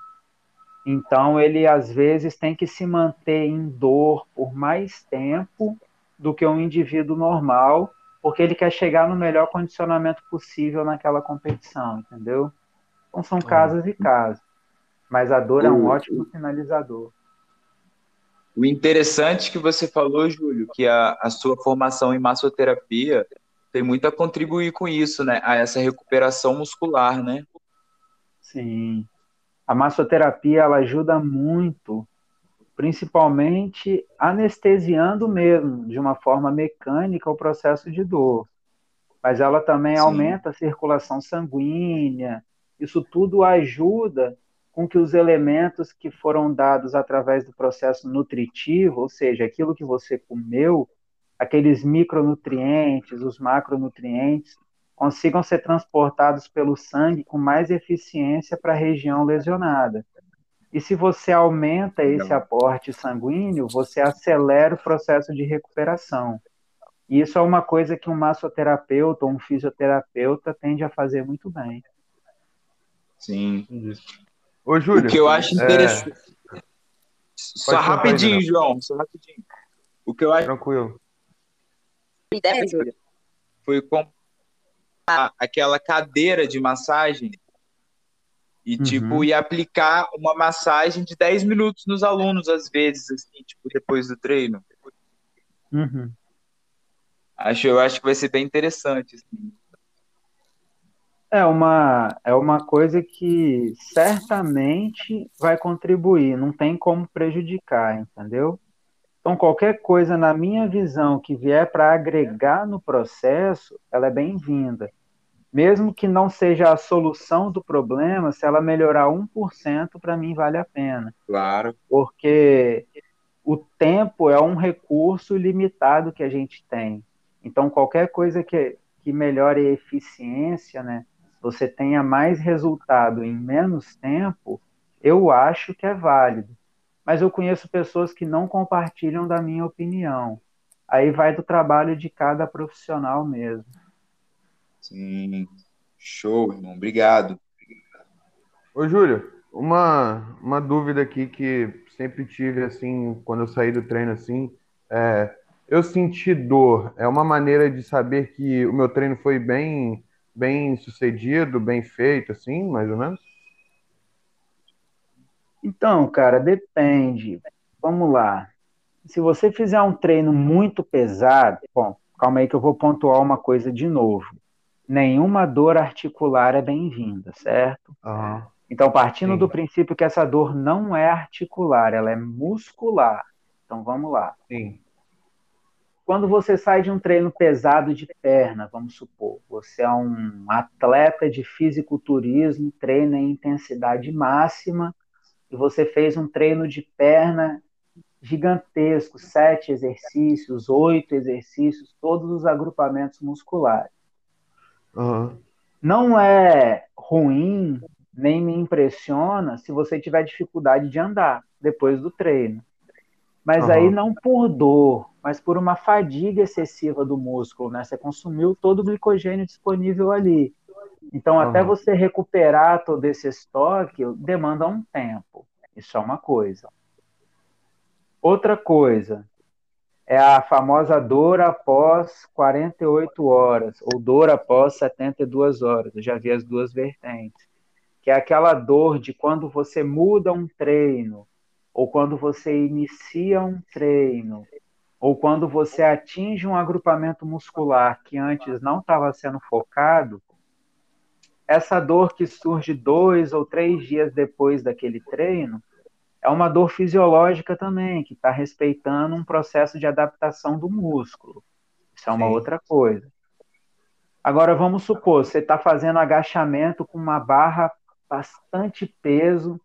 Speaker 3: Então, ele às vezes tem que se manter em dor por mais tempo do que um indivíduo normal, porque ele quer chegar no melhor condicionamento possível naquela competição, entendeu? Então, são casos e casos. Mas a dor é um ótimo finalizador.
Speaker 4: O interessante que você falou, Júlio, que a, a sua formação em massoterapia tem muito a contribuir com isso, né? A essa recuperação muscular, né?
Speaker 3: Sim. A massoterapia ela ajuda muito, principalmente anestesiando mesmo, de uma forma mecânica, o processo de dor. Mas ela também Sim. aumenta a circulação sanguínea. Isso tudo ajuda com que os elementos que foram dados através do processo nutritivo, ou seja, aquilo que você comeu, aqueles micronutrientes, os macronutrientes, consigam ser transportados pelo sangue com mais eficiência para a região lesionada. E se você aumenta esse aporte sanguíneo, você acelera o processo de recuperação. E isso é uma coisa que um massoterapeuta ou um fisioterapeuta tende a fazer muito bem.
Speaker 4: Sim.
Speaker 2: Ô, Júlio.
Speaker 4: O que eu acho é, interessante. É... Só rapidinho, aí, João. Só rapidinho. O que eu acho.
Speaker 2: Tranquilo.
Speaker 4: Foi com aquela cadeira de massagem e, uhum. tipo, ia aplicar uma massagem de 10 minutos nos alunos, às vezes, assim, tipo, depois do treino.
Speaker 3: Uhum.
Speaker 4: Acho, eu acho que vai ser bem interessante, assim.
Speaker 3: É uma, é uma coisa que certamente vai contribuir, não tem como prejudicar, entendeu? Então, qualquer coisa, na minha visão, que vier para agregar no processo, ela é bem-vinda. Mesmo que não seja a solução do problema, se ela melhorar 1%, para mim vale a pena.
Speaker 4: Claro.
Speaker 3: Porque o tempo é um recurso limitado que a gente tem. Então, qualquer coisa que, que melhore a eficiência, né, você tenha mais resultado em menos tempo, eu acho que é válido. Mas eu conheço pessoas que não compartilham da minha opinião. Aí vai do trabalho de cada profissional mesmo.
Speaker 4: Sim, show, irmão. Obrigado.
Speaker 2: Ô, Júlio, uma, uma dúvida aqui que sempre tive, assim, quando eu saí do treino, assim, é, eu senti dor. É uma maneira de saber que o meu treino foi bem bem sucedido, bem feito, assim, mais ou menos?
Speaker 3: Então, cara, depende. Vamos lá. Se você fizer um treino muito pesado, bom, calma aí que eu vou pontuar uma coisa de novo. Nenhuma dor articular é bem-vinda, certo?
Speaker 2: Uhum.
Speaker 3: Então, partindo Sim. do princípio que essa dor não é articular, ela é muscular. Então, vamos lá.
Speaker 2: Sim.
Speaker 3: Quando você sai de um treino pesado de perna, vamos supor, você é um atleta de fisiculturismo, treina em intensidade máxima, e você fez um treino de perna gigantesco, sete exercícios, oito exercícios, todos os agrupamentos musculares.
Speaker 2: Uhum.
Speaker 3: Não é ruim, nem me impressiona se você tiver dificuldade de andar depois do treino. Mas uhum. aí não por dor, mas por uma fadiga excessiva do músculo, né? Você consumiu todo o glicogênio disponível ali. Então, uhum. até você recuperar todo esse estoque, demanda um tempo. Isso é uma coisa. Outra coisa é a famosa dor após 48 horas, ou dor após 72 horas. Eu já vi as duas vertentes. Que é aquela dor de quando você muda um treino, ou quando você inicia um treino, ou quando você atinge um agrupamento muscular que antes não estava sendo focado, essa dor que surge dois ou três dias depois daquele treino é uma dor fisiológica também, que está respeitando um processo de adaptação do músculo. Isso é uma Sim. outra coisa. Agora, vamos supor, você está fazendo agachamento com uma barra bastante peso,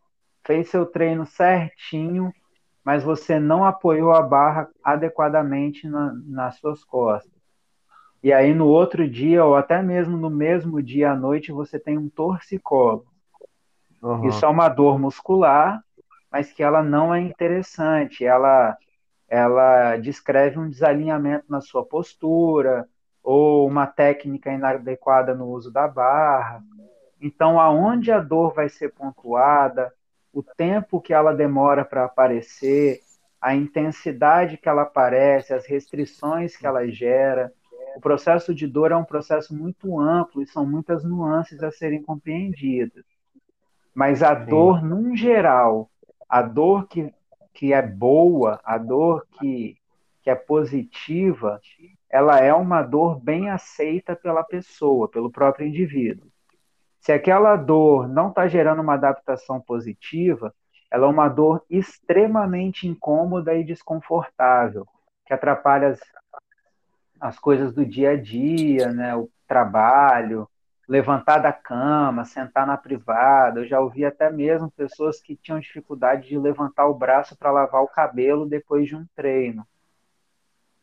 Speaker 3: fez seu treino certinho, mas você não apoiou a barra adequadamente na, nas suas costas. E aí no outro dia, ou até mesmo no mesmo dia à noite, você tem um torcicolo. Uhum. Isso é uma dor muscular, mas que ela não é interessante. Ela, ela descreve um desalinhamento na sua postura, ou uma técnica inadequada no uso da barra. Então, aonde a dor vai ser pontuada, o tempo que ela demora para aparecer, a intensidade que ela aparece, as restrições que ela gera. O processo de dor é um processo muito amplo e são muitas nuances a serem compreendidas. Mas a Sim. dor, num geral, a dor que, que é boa, a dor que, que é positiva, ela é uma dor bem aceita pela pessoa, pelo próprio indivíduo. Se aquela dor não está gerando uma adaptação positiva, ela é uma dor extremamente incômoda e desconfortável, que atrapalha as, as coisas do dia a dia, né? o trabalho, levantar da cama, sentar na privada. Eu já ouvi até mesmo pessoas que tinham dificuldade de levantar o braço para lavar o cabelo depois de um treino.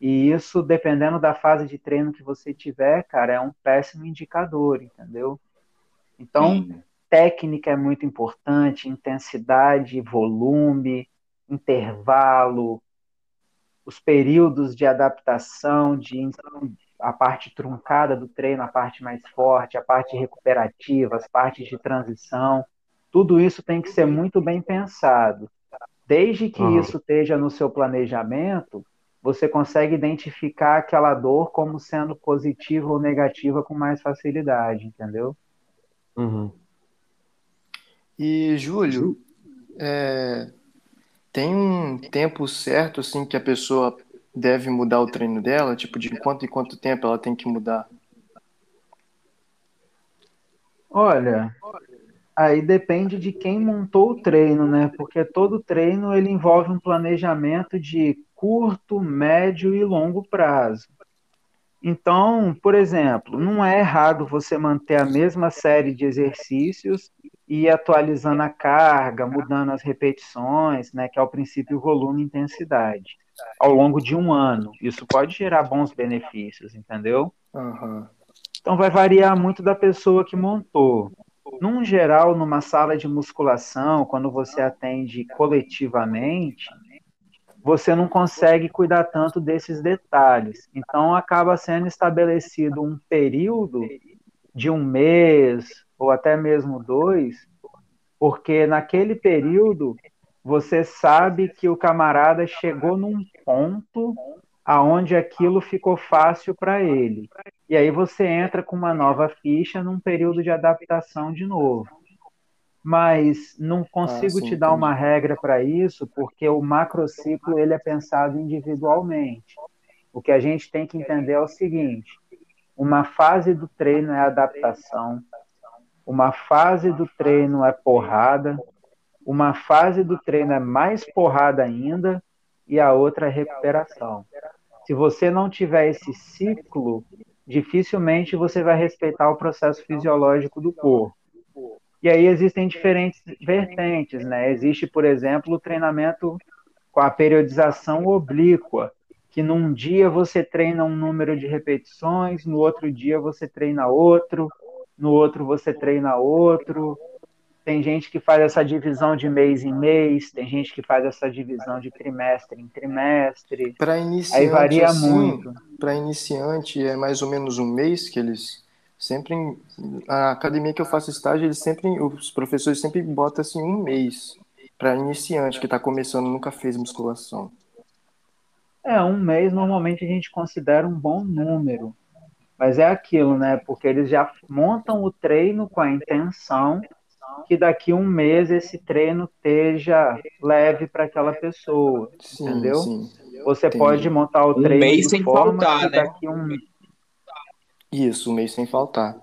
Speaker 3: E isso, dependendo da fase de treino que você tiver, cara, é um péssimo indicador, entendeu? Então, Sim. técnica é muito importante, intensidade, volume, intervalo, os períodos de adaptação, de a parte truncada do treino, a parte mais forte, a parte recuperativa, as partes de transição, tudo isso tem que ser muito bem pensado. Desde que uhum. isso esteja no seu planejamento, você consegue identificar aquela dor como sendo positiva ou negativa com mais facilidade, entendeu?
Speaker 2: Uhum.
Speaker 1: E, Júlio, é, tem um tempo certo assim que a pessoa deve mudar o treino dela? Tipo, de quanto em quanto tempo ela tem que mudar?
Speaker 3: Olha, aí depende de quem montou o treino, né? Porque todo treino ele envolve um planejamento de curto, médio e longo prazo. Então, por exemplo, não é errado você manter a mesma série de exercícios e atualizando a carga, mudando as repetições, né, que é o princípio volume e intensidade, ao longo de um ano. Isso pode gerar bons benefícios, entendeu?
Speaker 1: Uhum.
Speaker 3: Então vai variar muito da pessoa que montou. Num geral, numa sala de musculação, quando você atende coletivamente, você não consegue cuidar tanto desses detalhes. Então acaba sendo estabelecido um período de um mês ou até mesmo dois, porque naquele período você sabe que o camarada chegou num ponto aonde aquilo ficou fácil para ele. E aí você entra com uma nova ficha num período de adaptação de novo. Mas não consigo ah, sim, te dar uma regra para isso, porque o macrociclo ele é pensado individualmente. O que a gente tem que entender é o seguinte: uma fase do treino é adaptação, uma fase do treino é porrada, uma fase do treino é mais porrada ainda e a outra é recuperação. Se você não tiver esse ciclo, dificilmente você vai respeitar o processo fisiológico do corpo. E aí existem diferentes vertentes, né? Existe, por exemplo, o treinamento com a periodização oblíqua, que num dia você treina um número de repetições, no outro dia você treina outro, no outro você treina outro, tem gente que faz essa divisão de mês em mês, tem gente que faz essa divisão de trimestre em trimestre.
Speaker 1: Para iniciante, aí varia assim, muito. Para iniciante é mais ou menos um mês que eles sempre a academia que eu faço estágio, eles sempre os professores sempre botam assim um mês para iniciante que está começando, nunca fez musculação.
Speaker 3: É, um mês normalmente a gente considera um bom número. Mas é aquilo, né? Porque eles já montam o treino com a intenção que daqui um mês esse treino esteja leve para aquela pessoa, sim, entendeu? Sim. Você Entendi. pode montar o treino
Speaker 4: um mês sem faltar, né?
Speaker 3: daqui um
Speaker 1: isso, um mês sem faltar.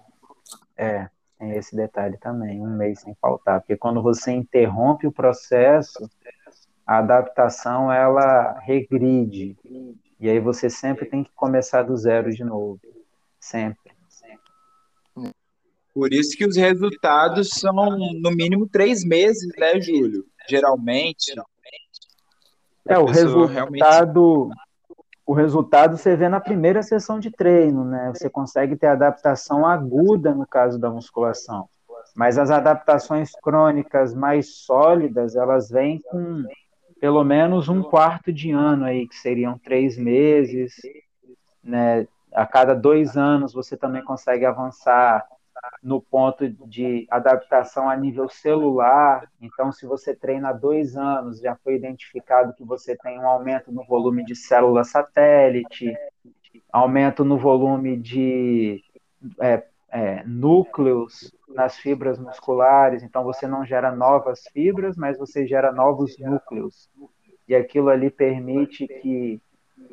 Speaker 3: É, tem esse detalhe também, um mês sem faltar, porque quando você interrompe o processo, a adaptação ela regride e aí você sempre tem que começar do zero de novo, sempre.
Speaker 4: Por isso que os resultados são no mínimo três meses, né, Júlio? Geralmente.
Speaker 3: É, o resultado, realmente... o resultado você vê na primeira sessão de treino, né? Você consegue ter adaptação aguda no caso da musculação. Mas as adaptações crônicas mais sólidas, elas vêm com pelo menos um quarto de ano aí, que seriam três meses, né? A cada dois anos você também consegue avançar no ponto de adaptação a nível celular. Então, se você treina dois anos, já foi identificado que você tem um aumento no volume de célula satélite, aumento no volume de é, é, núcleos nas fibras musculares. Então, você não gera novas fibras, mas você gera novos núcleos. E aquilo ali permite que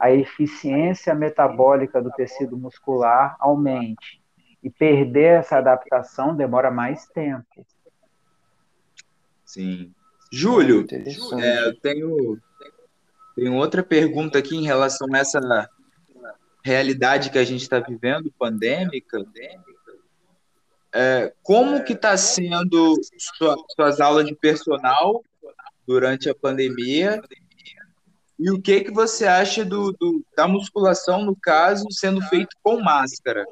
Speaker 3: a eficiência metabólica do tecido muscular aumente e perder essa adaptação demora mais tempo.
Speaker 4: Sim. Júlio, é, eu tenho, tenho outra pergunta aqui em relação a essa realidade que a gente está vivendo, pandêmica. É, como que está sendo sua, suas aulas de personal durante a pandemia e o que que você acha do, do, da musculação, no caso, sendo feito com máscara?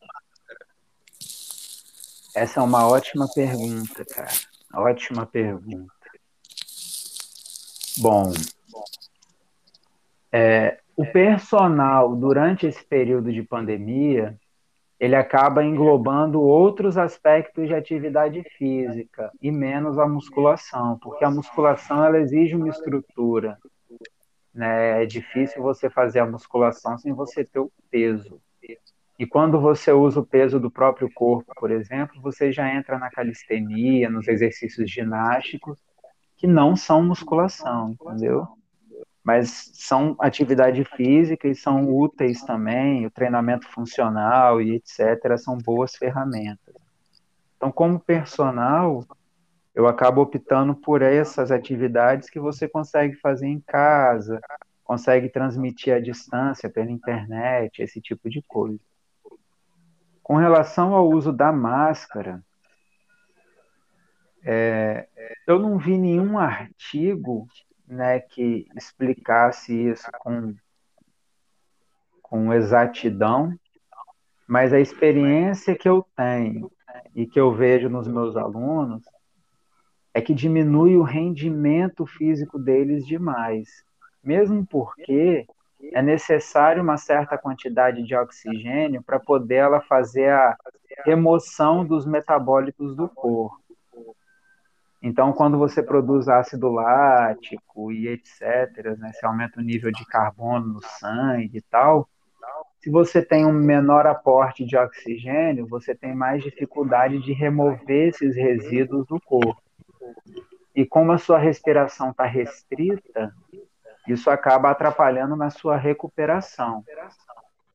Speaker 3: Essa é uma ótima pergunta, cara. Ótima pergunta. Bom, é, o personal, durante esse período de pandemia, ele acaba englobando outros aspectos de atividade física e menos a musculação, porque a musculação ela exige uma estrutura. Né? É difícil você fazer a musculação sem você ter o peso. E quando você usa o peso do próprio corpo, por exemplo, você já entra na calistenia, nos exercícios ginásticos, que não são musculação, entendeu? Mas são atividade física e são úteis também, o treinamento funcional e etc. são boas ferramentas. Então, como personal, eu acabo optando por essas atividades que você consegue fazer em casa, consegue transmitir à distância pela internet, esse tipo de coisa. Com relação ao uso da máscara, é, eu não vi nenhum artigo né, que explicasse isso com, com exatidão, Mas a experiência que eu tenho e que eu vejo nos meus alunos é que diminui o rendimento físico deles demais. Mesmo porque é necessário uma certa quantidade de oxigênio para poder ela fazer a remoção dos metabólitos do corpo. Então, quando você produz ácido lático e etc., né, você aumenta o nível de carbono no sangue e tal, se você tem um menor aporte de oxigênio, você tem mais dificuldade de remover esses resíduos do corpo. E como a sua respiração está restrita, isso acaba atrapalhando na sua recuperação.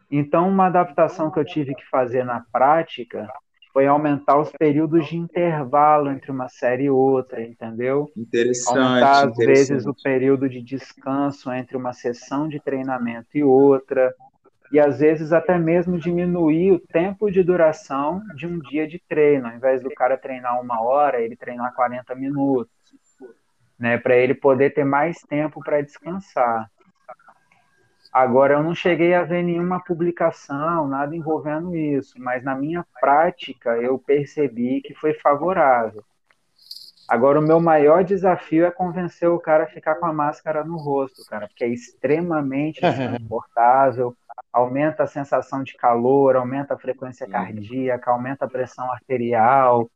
Speaker 3: Então, uma adaptação que eu tive que fazer na prática foi aumentar os períodos de intervalo entre uma série e outra, entendeu?
Speaker 4: Interessante.
Speaker 3: Aumentar, às
Speaker 4: interessante.
Speaker 3: vezes, o período de descanso entre uma sessão de treinamento e outra. E, às vezes, até mesmo diminuir o tempo de duração de um dia de treino. Ao invés do cara treinar uma hora, ele treinar 40 minutos. Né, para ele poder ter mais tempo para descansar. Agora, eu não cheguei a ver nenhuma publicação, nada envolvendo isso, mas na minha prática eu percebi que foi favorável. Agora, o meu maior desafio é convencer o cara a ficar com a máscara no rosto, cara, porque é extremamente desconfortável, aumenta a sensação de calor, aumenta a frequência cardíaca, aumenta a pressão arterial,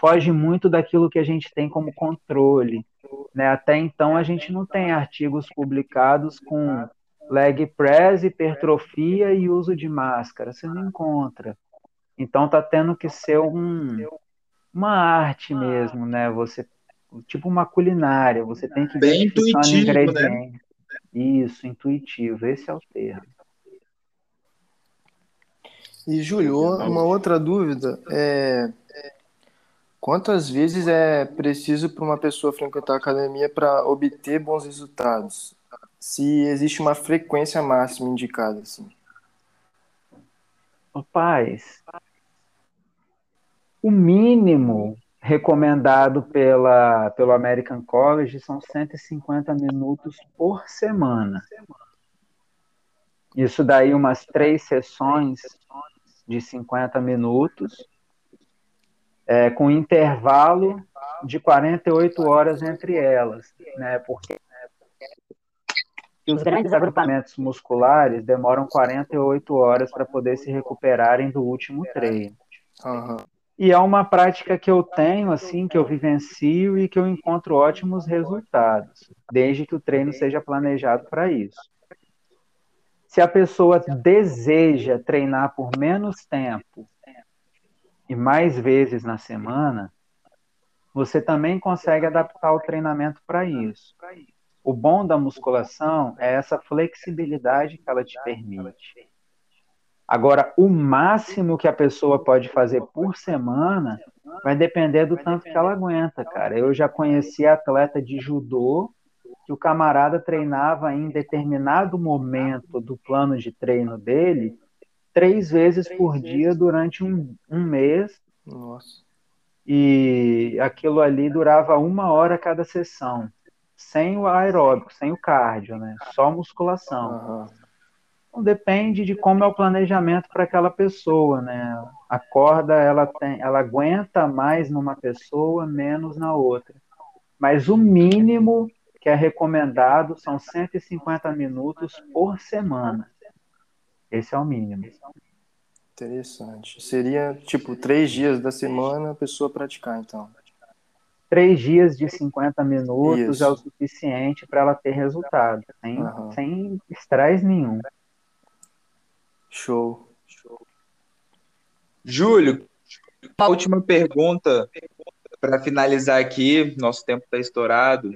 Speaker 3: foge muito daquilo que a gente tem como controle. Né? Até então, a gente não tem artigos publicados com leg press, hipertrofia e uso de máscara. Você não encontra. Então tá tendo que ser um, uma arte mesmo, né? Você tipo uma culinária, você tem que
Speaker 4: Bem intuitivo,
Speaker 3: né? Isso, intuitivo, esse é o termo.
Speaker 1: E Júlio, uma outra dúvida é quantas vezes é preciso para uma pessoa frequentar a academia para obter bons resultados? Se existe uma frequência máxima indicada, assim.
Speaker 3: Rapaz, o mínimo recomendado pela, pelo American College são 150 minutos por semana. Isso daí umas três sessões de 50 minutos, é, com intervalo de 48 horas entre elas, né? Porque os grandes agrupamentos musculares demoram 48 horas para poder se recuperarem do último treino.
Speaker 1: Uhum.
Speaker 3: E é uma prática que eu tenho, assim, que eu vivencio e que eu encontro ótimos resultados, desde que o treino seja planejado para isso. Se a pessoa deseja treinar por menos tempo e mais vezes na semana, você também consegue adaptar o treinamento para isso. O bom da musculação é essa flexibilidade que ela te permite. Agora, o máximo que a pessoa pode fazer por semana vai depender do tanto que ela aguenta, cara. Eu já conheci atleta de judô que o camarada treinava em determinado momento do plano de treino dele três vezes por dia durante um, um mês.
Speaker 1: Nossa.
Speaker 3: E aquilo ali durava uma hora cada sessão, sem o aeróbico, sem o cardio, né? Só musculação.
Speaker 1: Uhum.
Speaker 3: Depende de como é o planejamento para aquela pessoa, né? A corda ela tem, ela aguenta mais numa pessoa, menos na outra. Mas o mínimo que é recomendado são 150 minutos por semana. Esse é o mínimo.
Speaker 1: Interessante. Seria tipo três dias da semana a pessoa praticar, então.
Speaker 3: Três dias de 50 minutos
Speaker 1: Isso.
Speaker 3: é o suficiente para ela ter resultado, sem,
Speaker 1: Aham.
Speaker 3: sem estresse nenhum.
Speaker 1: Show.
Speaker 4: Júlio, uma última pergunta para finalizar aqui, nosso tempo está estourado.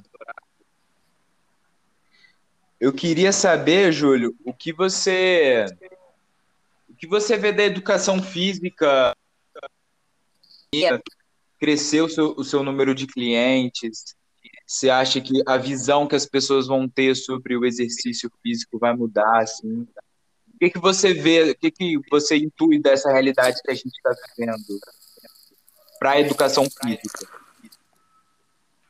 Speaker 4: Eu queria saber, Júlio, o que você o que você vê da educação física crescer o seu, o seu número de clientes? Você acha que a visão que as pessoas vão ter sobre o exercício físico vai mudar, assim? Que, que você vê, o que, que você intui dessa realidade que a gente está vivendo para a educação física?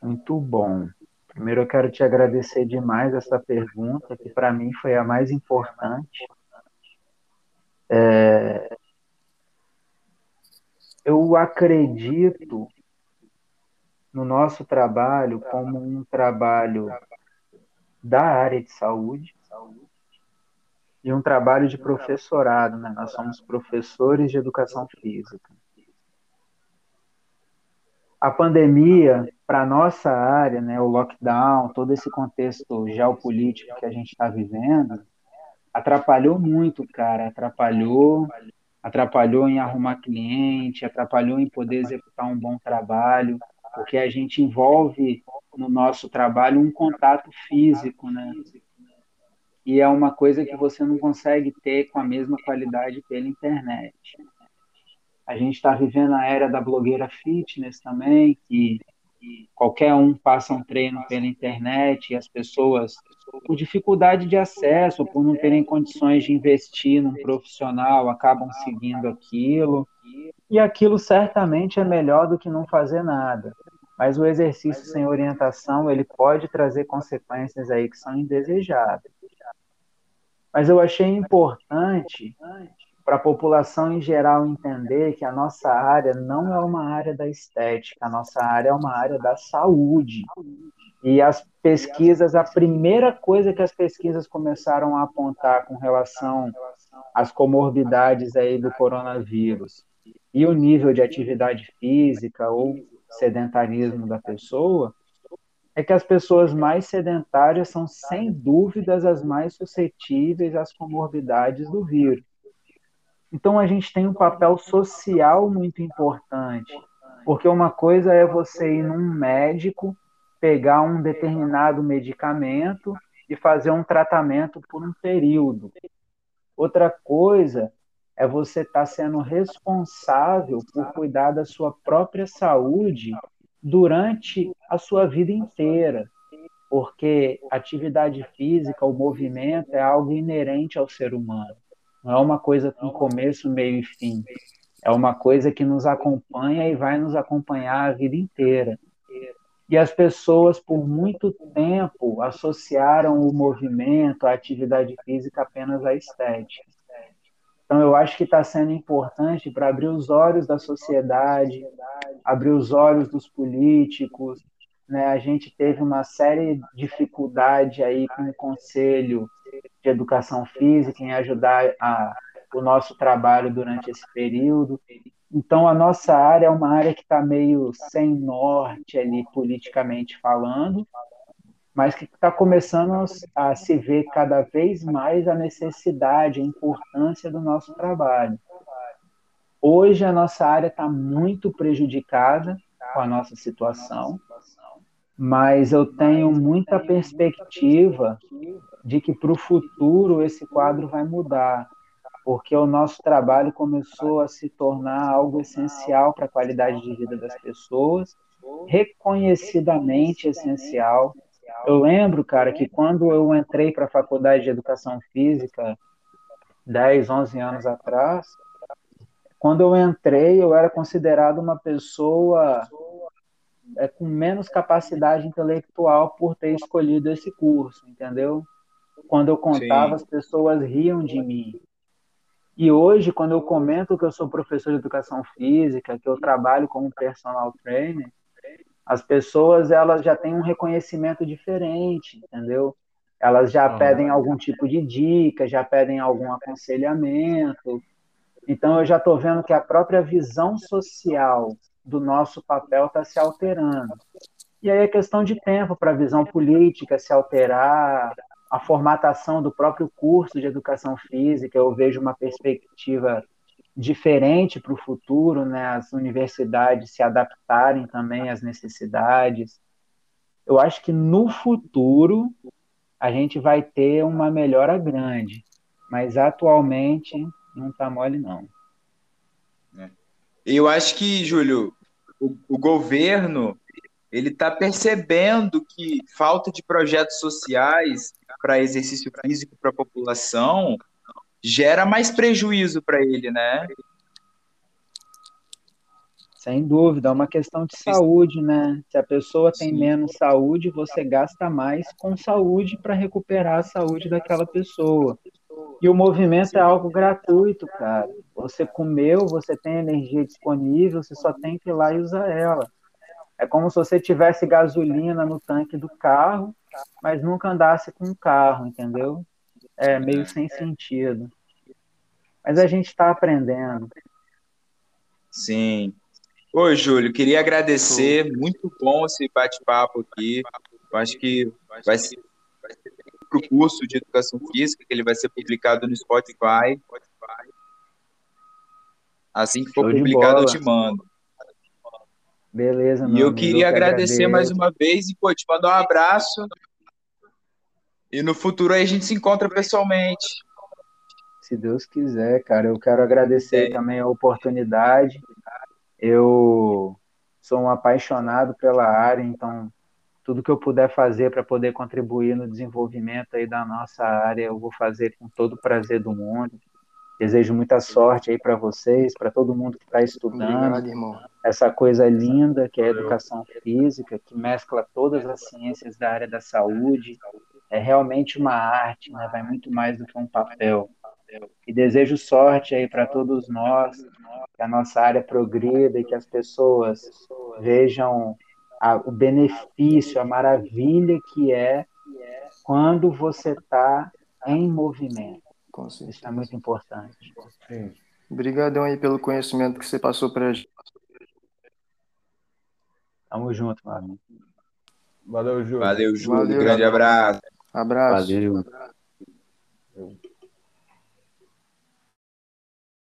Speaker 3: Muito bom. Primeiro eu quero te agradecer demais essa pergunta, que para mim foi a mais importante. É, Eu acredito no nosso trabalho como um trabalho da área de saúde e um trabalho de professorado, né? Nós somos professores de educação física. A pandemia, para a nossa área, né, o lockdown, todo esse contexto geopolítico que a gente está vivendo, atrapalhou muito, cara. Atrapalhou, atrapalhou em arrumar cliente, atrapalhou em poder executar um bom trabalho, porque a gente envolve no nosso trabalho um contato físico, né? E é uma coisa que você não consegue ter com a mesma qualidade pela internet. A gente está vivendo a era da blogueira fitness também, que qualquer um passa um treino pela internet e as pessoas, por dificuldade de acesso, por não terem condições de investir num profissional, acabam seguindo aquilo. E aquilo certamente é melhor do que não fazer nada. Mas o exercício sem orientação, ele pode trazer consequências aí que são indesejáveis. Mas eu achei importante para a população em geral entender que a nossa área não é uma área da estética, a nossa área é uma área da saúde. E as pesquisas, a primeira coisa que as pesquisas começaram a apontar com relação às comorbidades aí do coronavírus e o nível de atividade física ou sedentarismo da pessoa, é que as pessoas mais sedentárias são, sem dúvidas, as mais suscetíveis às comorbidades do vírus. Então, a gente tem um papel social muito importante, porque uma coisa é você ir num médico, pegar um determinado medicamento e fazer um tratamento por um período. Outra coisa é você estar tá sendo responsável por cuidar da sua própria saúde durante a sua vida inteira, porque atividade física, o movimento é algo inerente ao ser humano. Não é uma coisa com começo, meio e fim. É uma coisa que nos acompanha e vai nos acompanhar a vida inteira. E as pessoas, por muito tempo, associaram o movimento, a atividade física apenas à estética. Então, eu acho que está sendo importante para abrir os olhos da sociedade, abrir os olhos dos políticos. Né? A gente teve uma série de dificuldade aí com o Conselho de Educação Física em ajudar a, o nosso trabalho durante esse período. Então, a nossa área é uma área que está meio sem norte ali, politicamente falando, mas que está começando a se ver cada vez mais a necessidade, a importância do nosso trabalho. Hoje a nossa área está muito prejudicada com a nossa situação, mas eu tenho muita perspectiva de que para o futuro esse quadro vai mudar, porque o nosso trabalho começou a se tornar algo essencial para a qualidade de vida das pessoas, reconhecidamente essencial eu lembro, cara, que quando eu entrei para a faculdade de educação física, 10, 11 anos atrás, quando eu entrei, eu era considerado uma pessoa é, com menos capacidade intelectual por ter escolhido esse curso, entendeu? Quando eu contava, Sim. as pessoas riam de mim. E hoje, quando eu comento que eu sou professor de educação física, que eu trabalho como personal trainer, as pessoas elas já têm um reconhecimento diferente, entendeu? Elas já pedem algum tipo de dica, já pedem algum aconselhamento. Então eu já estou vendo que a própria visão social do nosso papel está se alterando. E aí é questão de tempo para a visão política se alterar, a formatação do próprio curso de educação física, eu vejo uma perspectiva diferente para o futuro, né? As universidades se adaptarem também às necessidades. Eu acho que no futuro a gente vai ter uma melhora grande, mas atualmente não está mole não.
Speaker 4: É. Eu acho que, Júlio, o, o governo ele está percebendo que falta de projetos sociais para exercício físico para a população gera mais prejuízo para ele, né?
Speaker 3: Sem dúvida, é uma questão de saúde, né? Se a pessoa tem Sim. menos saúde, você gasta mais com saúde para recuperar a saúde daquela pessoa. E o movimento é algo gratuito, cara. Você comeu, você tem energia disponível, você só tem que ir lá e usar ela. É como se você tivesse gasolina no tanque do carro, mas nunca andasse com o carro, entendeu? É meio sem sentido. Mas a gente está aprendendo.
Speaker 4: Sim. Oi, Júlio, queria agradecer. Muito bom esse bate-papo aqui. Eu acho que vai ser para o curso de educação física, que ele vai ser publicado no Spotify. Assim que for Show publicado, eu te mando.
Speaker 3: Beleza,
Speaker 4: E eu queria agradecer mais uma vez e pô, te mandar um abraço. E no futuro aí a gente se encontra pessoalmente.
Speaker 3: Se Deus quiser, cara. Eu quero agradecer é. também a oportunidade. Eu sou um apaixonado pela área, então tudo que eu puder fazer para poder contribuir no desenvolvimento aí da nossa área, eu vou fazer com todo o prazer do mundo. Desejo muita sorte aí para vocês, para todo mundo que está estudando. Obrigado, essa coisa linda que é a educação física, que mescla todas as ciências da área da saúde. É realmente uma arte, né? vai muito mais do que um papel. E desejo sorte aí para todos nós, que a nossa área progrida e que as pessoas vejam a, o benefício, a maravilha que é quando você está em movimento. Isso é muito importante.
Speaker 1: Sim. Obrigadão aí pelo conhecimento que você passou para a gente.
Speaker 3: Tamo junto, mano.
Speaker 2: Valeu, Júlio.
Speaker 4: Valeu, Júlio. Valeu, Grande abraço.
Speaker 1: Abraço.
Speaker 3: Valeu.